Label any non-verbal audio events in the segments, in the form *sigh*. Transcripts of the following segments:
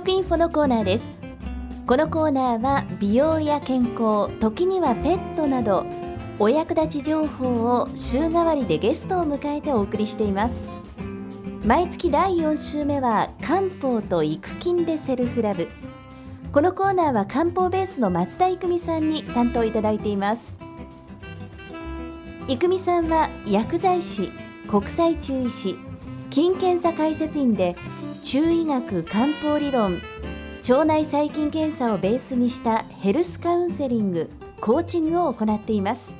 得インフォのコーナーです。このコーナーは美容や健康時にはペットなどお役立ち情報を週替わりでゲストを迎えてお送りしています。毎月第4週目は漢方と育菌でセルフラブ。このコーナーは漢方ベースの松田育美さんに担当いただいています。育美さんは薬剤師国際中医師菌検査解説員で中医学漢方理論。腸内細菌検査をベースにしたヘルスカウンセリングコーチングを行っています。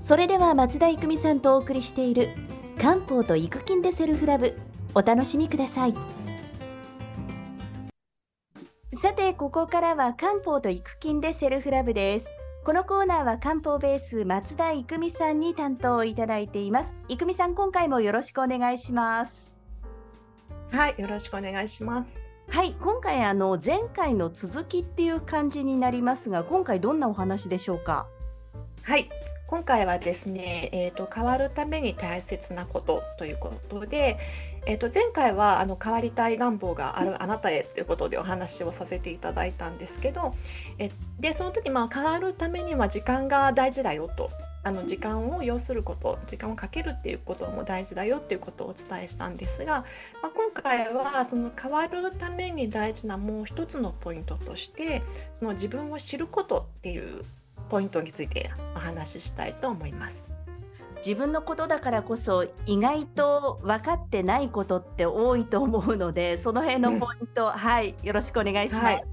それでは松田育美さんとお送りしている漢方と育菌でセルフラブ。お楽しみください。さてここからは漢方と育菌でセルフラブです。このコーナーは漢方ベース松田育美さんに担当いただいています。育美さん今回もよろしくお願いします。はいよろしくお願いします。はい今回あの前回の続きっていう感じになりますが今回どんなお話でしょうか？はい今回はですね、えーと、変わるために大切なことということで、えーと、前回はあの変わりたい願望があるあなたへということでお話をさせていただいたんですけどえでその時まあ変わるためには時間が大事だよとあの時間を要すること時間をかけるっていうことも大事だよっていうことをお伝えしたんですが、まあ、今回はその変わるために大事なもう一つのポイントとしてその自分を知ることっていうポイントについてお話ししたいと思います。自分のことだからこそ意外と分かってないことって多いと思うのでその辺のポイント、うん、はいよろしくお願いします。はい、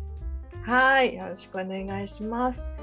はい、よろしくお願いします。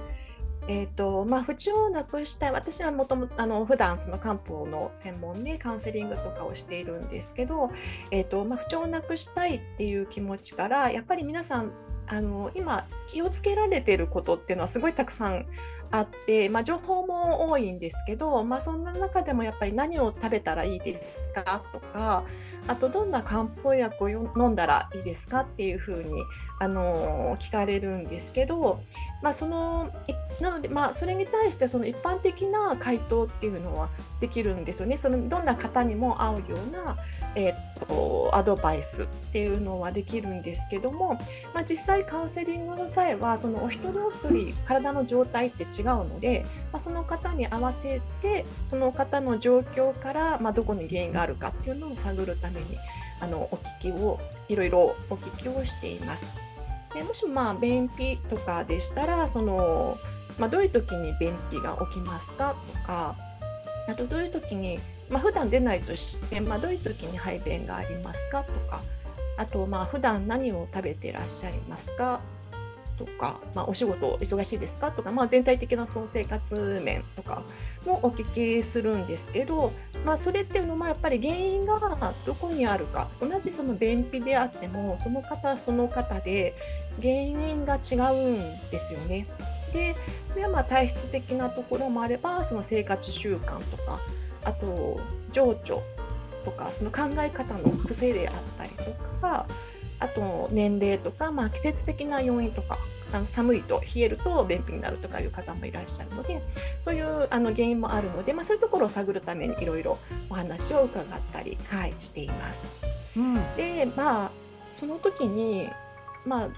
えーとまあ、不調をなくしたい私はもともとあの普段その漢方の専門でカウンセリングとかをしているんですけど、えーとまあ、不調をなくしたいっていう気持ちからやっぱり皆さんあの今気をつけられてることっていうのはすごいたくさんあって、まあ、情報も多いんですけど、まあ、そんな中でもやっぱり何を食べたらいいですかとかあとどんな漢方薬を飲んだらいいですかっていうふうに、あの聞かれるんですけど、まあ、そのなので、まあ、それに対してその一般的な回答っていうのはできるんですよね。そのどんな方にも合うような、えー、っとアドバイスっていうのはできるんですけども、まあ、実際カウンセリングの際はそのお一人お一人体の状態って違うので、まあ、その方に合わせてその方の状況から、まあ、どこに原因があるかっていうのを探るためにあのお聞きをいろいろお聞きをしています。でもしまあ便秘とかでしたらその、まあ、どういう時に便秘が起きますかとかあとどういう時に、まあ普段出ないとして、まあ、どういう時に排便がありますかとかあとまあ普段何を食べてらっしゃいますか？とか、まあ、お仕事忙しいですか？とか、まあ、全体的なその生活面とかもお聞きするんですけど、まあ、それっていうのはやっぱり原因がどこにあるか同じその便秘であってもその方その方で原因が違うんですよね。でそれはまあ体質的なところもあればその生活習慣とかあと情緒とかその考え方の癖であったりとかあと年齢とか、まあ、季節的な要因とかあの寒いと冷えると便秘になるとかいう方もいらっしゃるのでそういうあの原因もあるので、まあ、そういうところを探るためにいろいろお話を伺ったり、はい、しています。うん、でまあその時にまあ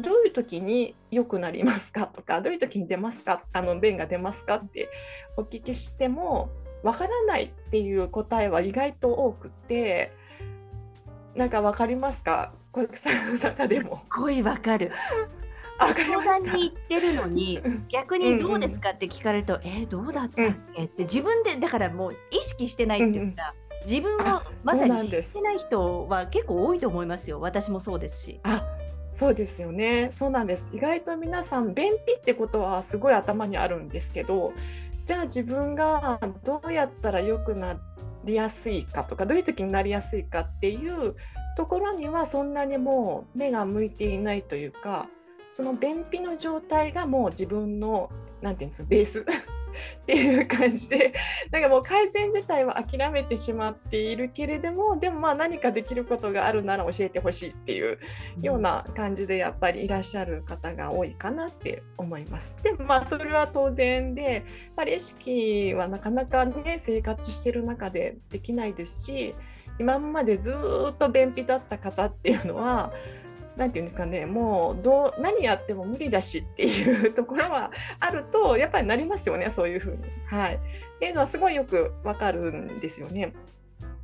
どういう時に良くなりますかとかどういう時に出ますかあの便が出ますかってお聞きしてもわからないっていう答えは意外と多くてなんかわかりますか？小池さんの中でも。すわかる。*laughs* 相談に行ってるのに逆にどうですかって聞かれると、うんうん、えー、どうだったっけ？って自分でだからもう意識してないっていうか、うんうん、自分をまさに知ってない人は結構多いと思いますよ私もそうですし。あそうですよね。そうなんです。意外と皆さん便秘ってことはすごい頭にあるんですけどじゃあ自分がどうやったら良くなりやすいかとかどういう時になりやすいかっていうところにはそんなにもう目が向いていないというかその便秘の状態がもう自分の何て言うんですかベース。っていう感じでなんかもう改善自体は諦めてしまっているけれどもでもまあ何かできることがあるなら教えてほしいっていうような感じでやっぱりいらっしゃる方が多いかなって思います。でもまあそれは当然でやっぱり意識はなかなかね生活してる中でできないですし今までずっと便秘だった方っていうのは何て言うんですかねもうどう何やっても無理だしっていうところはあると *laughs* やっぱりなりますよねそういうふうに。はい、っていうのはすごいよくわかるんですよね。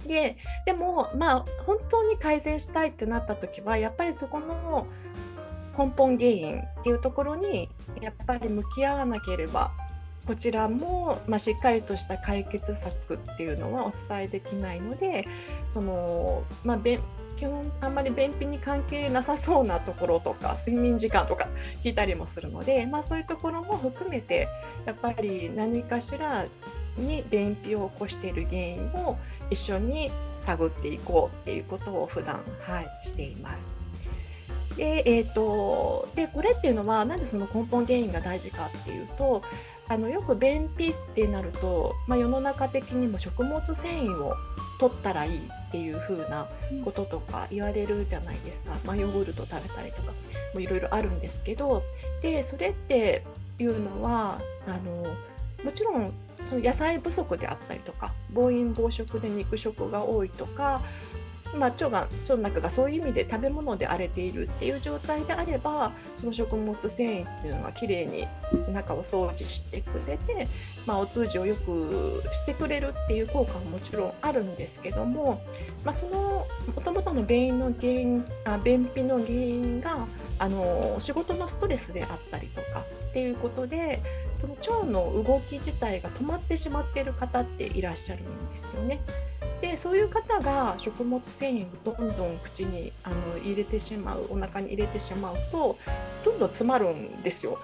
ででもまあ本当に改善したいってなった時はやっぱりそこの根本原因っていうところにやっぱり向き合わなければこちらも、まあ、しっかりとした解決策っていうのはお伝えできないのでその、まあ、基本あんまり便秘に関係なさそうなところとか睡眠時間とか聞いたりもするので、まあ、そういうところも含めてやっぱり何かしらに便秘を起こしている原因を一緒に探っていこうっていうことを普段はいしています。で,、えーと、でこれっていうのはなんでその根本原因が大事かっていうとあのよく便秘ってなると、まあ、世の中的にも食物繊維を取ったらいいっていう風なこととか言われるじゃないですか、まあ、ヨーグルト食べたりとかもいろいろあるんですけど。でそれっていうのはあのもちろんその野菜不足であったりとか暴飲暴食で肉食が多いとかまあ、腸が腸の中がそういう意味で食べ物で荒れているっていう状態であればその食物繊維っていうのはきれいに中を掃除してくれて、まあ、お通じをよくしてくれるっていう効果ももちろんあるんですけども、まあ、そのもともとの原因の原因あ便秘の原因があの仕事のストレスであったりとかっていうことでその腸の動き自体が止まってしまっている方っていらっしゃるんですよね。でそういう方が食物繊維をどんどん口にあの入れてしまうお腹に入れてしまうとどんどん詰まるんですよ。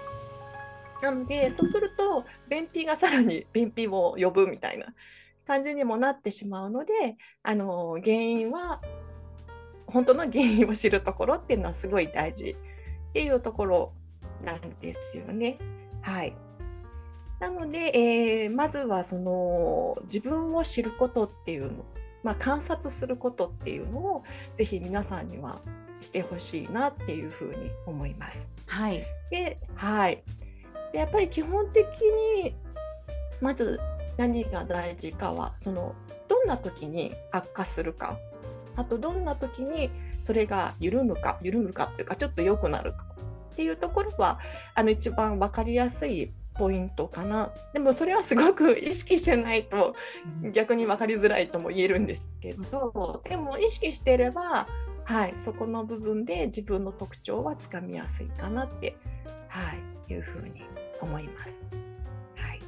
なのでそうすると便秘がさらに便秘を呼ぶみたいな感じにもなってしまうのであの原因は本当の原因を知るところっていうのはすごい大事っていうところなんですよね。はいなので、えー、まずはその自分を知ることっていうの、まあ、観察することっていうのをぜひ皆さんにはしてほしいなっていうふうに思います。はい、で,、はい、でやっぱり基本的にまず何が大事かはそのどんな時に悪化するか。あとどんな時にそれが緩むか緩むかというかちょっと良くなるかっていうところはあの一番分かりやすいポイントかな。でもそれはすごく意識してないと逆に分かりづらいとも言えるんですけどでも意識してれば、はい、そこの部分で自分の特徴はつかみやすいかなって、はい、いうふうに思います。はい。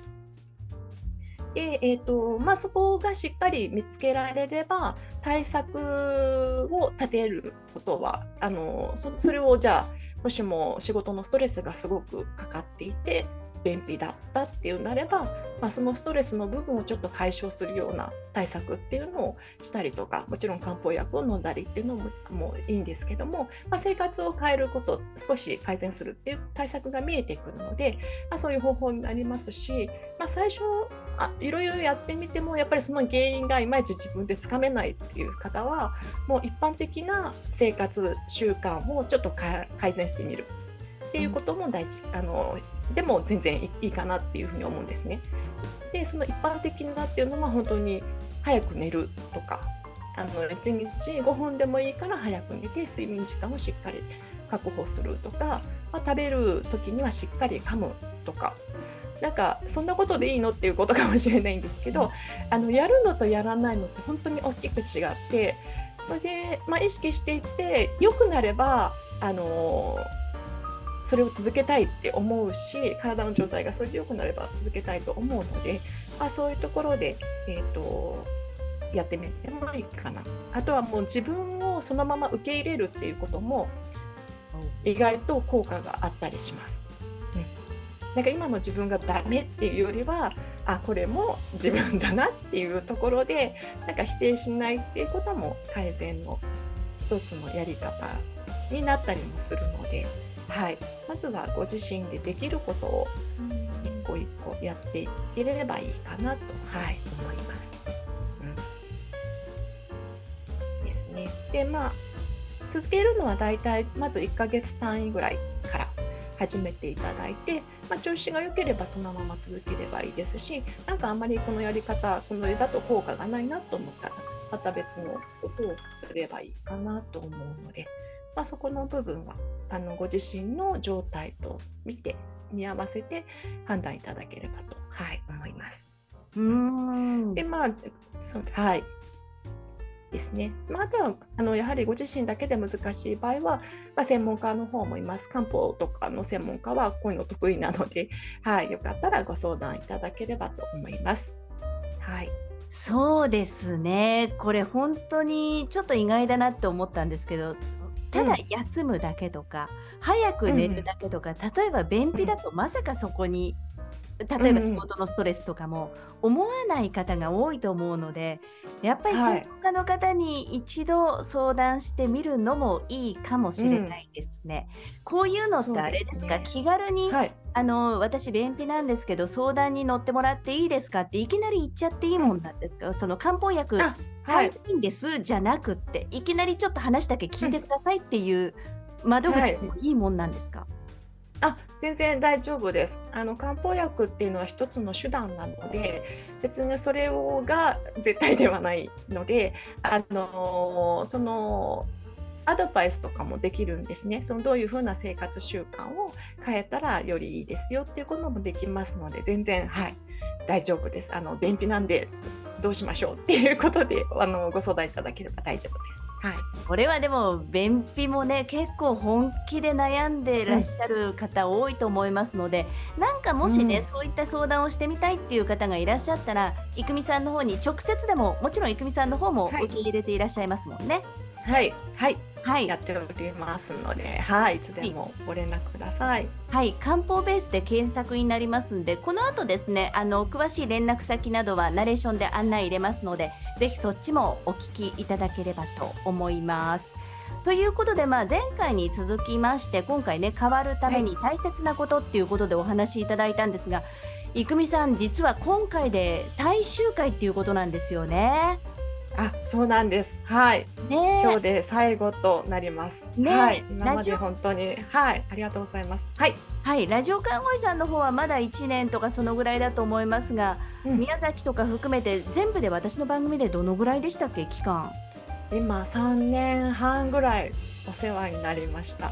でえーとまあ、そこがしっかり見つけられれば対策を立てることはあのそそれをじゃあもしも仕事のストレスがすごくかかっていて便秘だったっていうなれば、まあ、そのストレスの部分をちょっと解消するような対策っていうのをしたりとかもちろん漢方薬を飲んだりっていうのももういいんですけども、まあ、生活を変えること少し改善するっていう対策が見えてくるので、まあ、そういう方法になりますし、まあ、最初あいろいろやってみてもやっぱりその原因がいまいち自分でつかめないっていう方はもう一般的な生活習慣をちょっと改善してみるっていうことも大事、うん、あのでも全然いいかなっていうふうに思うんですね。でその一般的なっていうのは本当に早く寝るとかあの1日5分でもいいから早く寝て睡眠時間をしっかり確保するとか、まあ、食べる時にはしっかり噛むとかなんかそんなことでいいのっていうことかもしれないんですけどあのやるのとやらないのって本当に大きく違ってそれで、まあ、意識していって良くなればあのそれを続けたいって思うし体の状態がそれで良くなれば続けたいと思うので、まあ、そういうところで、えーと、やってみてもいいかな。あとはもう自分をそのまま受け入れるっていうことも意外と効果があったりします。うん、なんか今の自分がダメっていうよりはあこれも自分だなっていうところでなんか否定しないっていうことも改善の一つのやり方になったりもするので。はい、まずはご自身でできることを一個一個やっていければいいかなと、はい、思います。ですね。でまあ続けるのはだいたいまず1ヶ月単位ぐらいから始めていただいて、まあ、調子が良ければそのまま続ければいいですしなんかあんまりこのやり方このだと効果がないなと思ったらまた別のことをすればいいかなと思うので、まあ、そこの部分はあのご自身の状態と見て見合わせて判断いただければと、はい、思います。うんでまあそうはいですね。まあ、あとはあのやはりご自身だけで難しい場合は、まあ、専門家の方もいます。漢方とかの専門家はこういうの得意なので、はい、よかったらご相談いただければと思います。はい。そうですね。これ本当にちょっと意外だなって思ったんですけど、ただ休むだけとか、早く寝るだけとか、例えば便秘だとまさかそこに例えば仕事のストレスとかも思わない方が多いと思うのでやっぱり専門家の方に一度相談してみるのもいいかもしれないですね。うん、こういうのってあれですか、ね、気軽に、はい、あの私便秘なんですけど相談に乗ってもらっていいですかっていきなり言っちゃっていいもんなんですか、うん、その漢方薬はい。いんです、じゃなくっていきなりちょっと話だけ聞いてくださいっていう窓口もいいもんなんですか、はいあ全然大丈夫です。あの漢方薬っていうのは一つの手段なので別にそれをが絶対ではないのであのそのアドバイスとかもできるんですね。そのどういうふうな生活習慣を変えたらよりいいですよっていうこともできますので全然はい大丈夫です。あの便秘なんでどうしましょうっていうことで *laughs* あのご相談いただければ大丈夫です。はい、これはでも便秘もね結構本気で悩んでらっしゃる方多いと思いますので、うん、なんかもしね、うん、そういった相談をしてみたいっていう方がいらっしゃったら郁美さんの方に直接でももちろん郁美さんの方も受け入れていらっしゃいますもんね。はい、はいはい、やっておりますので、はい、いつでもご連絡ください。はい、漢方ベースで検索になりますんで、この後ですね、あの詳しい連絡先などはナレーションで案内入れますので、ぜひそっちもお聞きいただければと思います。ということで、まあ、前回に続きまして今回ね変わるために大切なことっていうことでお話しいただいたんですが、はい、郁美さん実は今回で最終回っていうことなんですよね。あ、そうなんです。はい。ね、今日で最後となります。ね、はい。今まで本当に、はい、ありがとうございます。はい。はい、ラジオ看護師さんの方はまだ1年とかそのぐらいだと思いますが、うん、宮崎とか含めて全部で私の番組でどのぐらいでしたっけ？期間？今3年半ぐらいお世話になりました。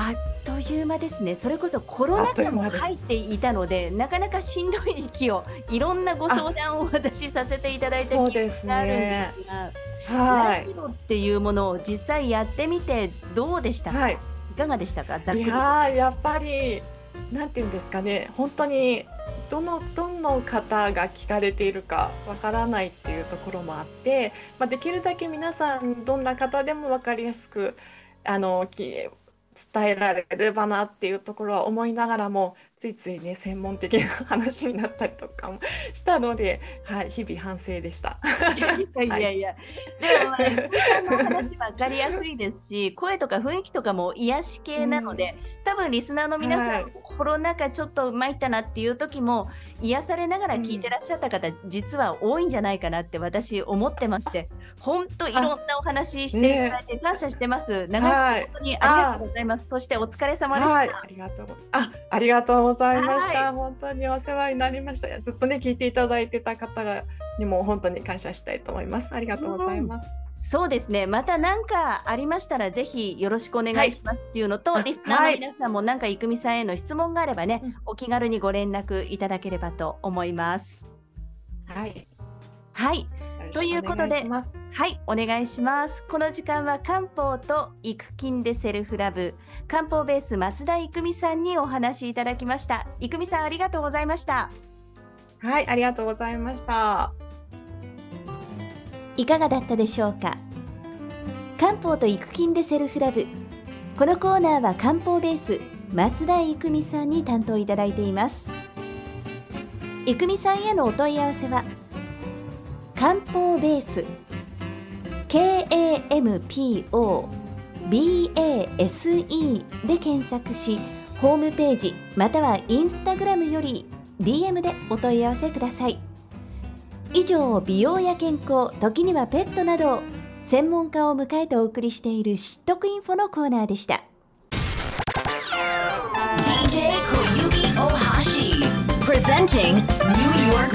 あっという間ですね。それこそコロナ禍も入っていたので、なかなかしんどい時期をいろんなご相談を私させていただいた気があるんですが、ね、はい、ラジオっていうものを実際やってみてどうでしたか？はい、いかがでしたか？ざっくり。いややっぱりなんていうんですかね。本当にどのどの方が聞かれているかわからないっていうところもあって、まあ、できるだけ皆さんどんな方でも分かりやすくあの伝えられればなっていうところは思いながらもついついね専門的な話になったりとかもしたので、はい、日々反省でした。いやいやいや、でも、まあ、の話分かりやすいですし声とか雰囲気とかも癒し系なので、うん。多分リスナーの皆さん、はい、コロナ禍ちょっと参ったなっていう時も癒されながら聞いてらっしゃった方、うん、実は多いんじゃないかなって私思ってまして本当いろんなお話していただいて感謝してます。長い。本当にありがとうございます。そしてお疲れ様でした。はい、ありがとうあありがとうございました。本当にお世話になりました。ずっとね聞いていただいてた方がにも本当に感謝したいと思います。ありがとうございます。うんそうですね。また何かありましたら、ぜひよろしくお願いしますっていうのと、はい、リスナーの皆さんも何か郁美さんへの質問があればね、お気軽にご連絡いただければと思います。はい。はい。ということで、はい、お願いします。この時間は漢方と育金でセルフラブ、漢方ベース松田育美さんにお話いただきました。育美さんありがとうございました。はい、ありがとうございました。いかがだったでしょうか？漢方と育金でセルフラブこのコーナーは漢方ベース松田育美さんに担当いただいています育美さんへのお問い合わせは漢方ベース。KAMPO BASE で検索しホームページまたはインスタグラムより DM でお問い合わせください。以上美容や健康時にはペットなど専門家を迎えてお送りしている知得インフォのコーナーでした。DJ 小雪 Ohashi Presenting New York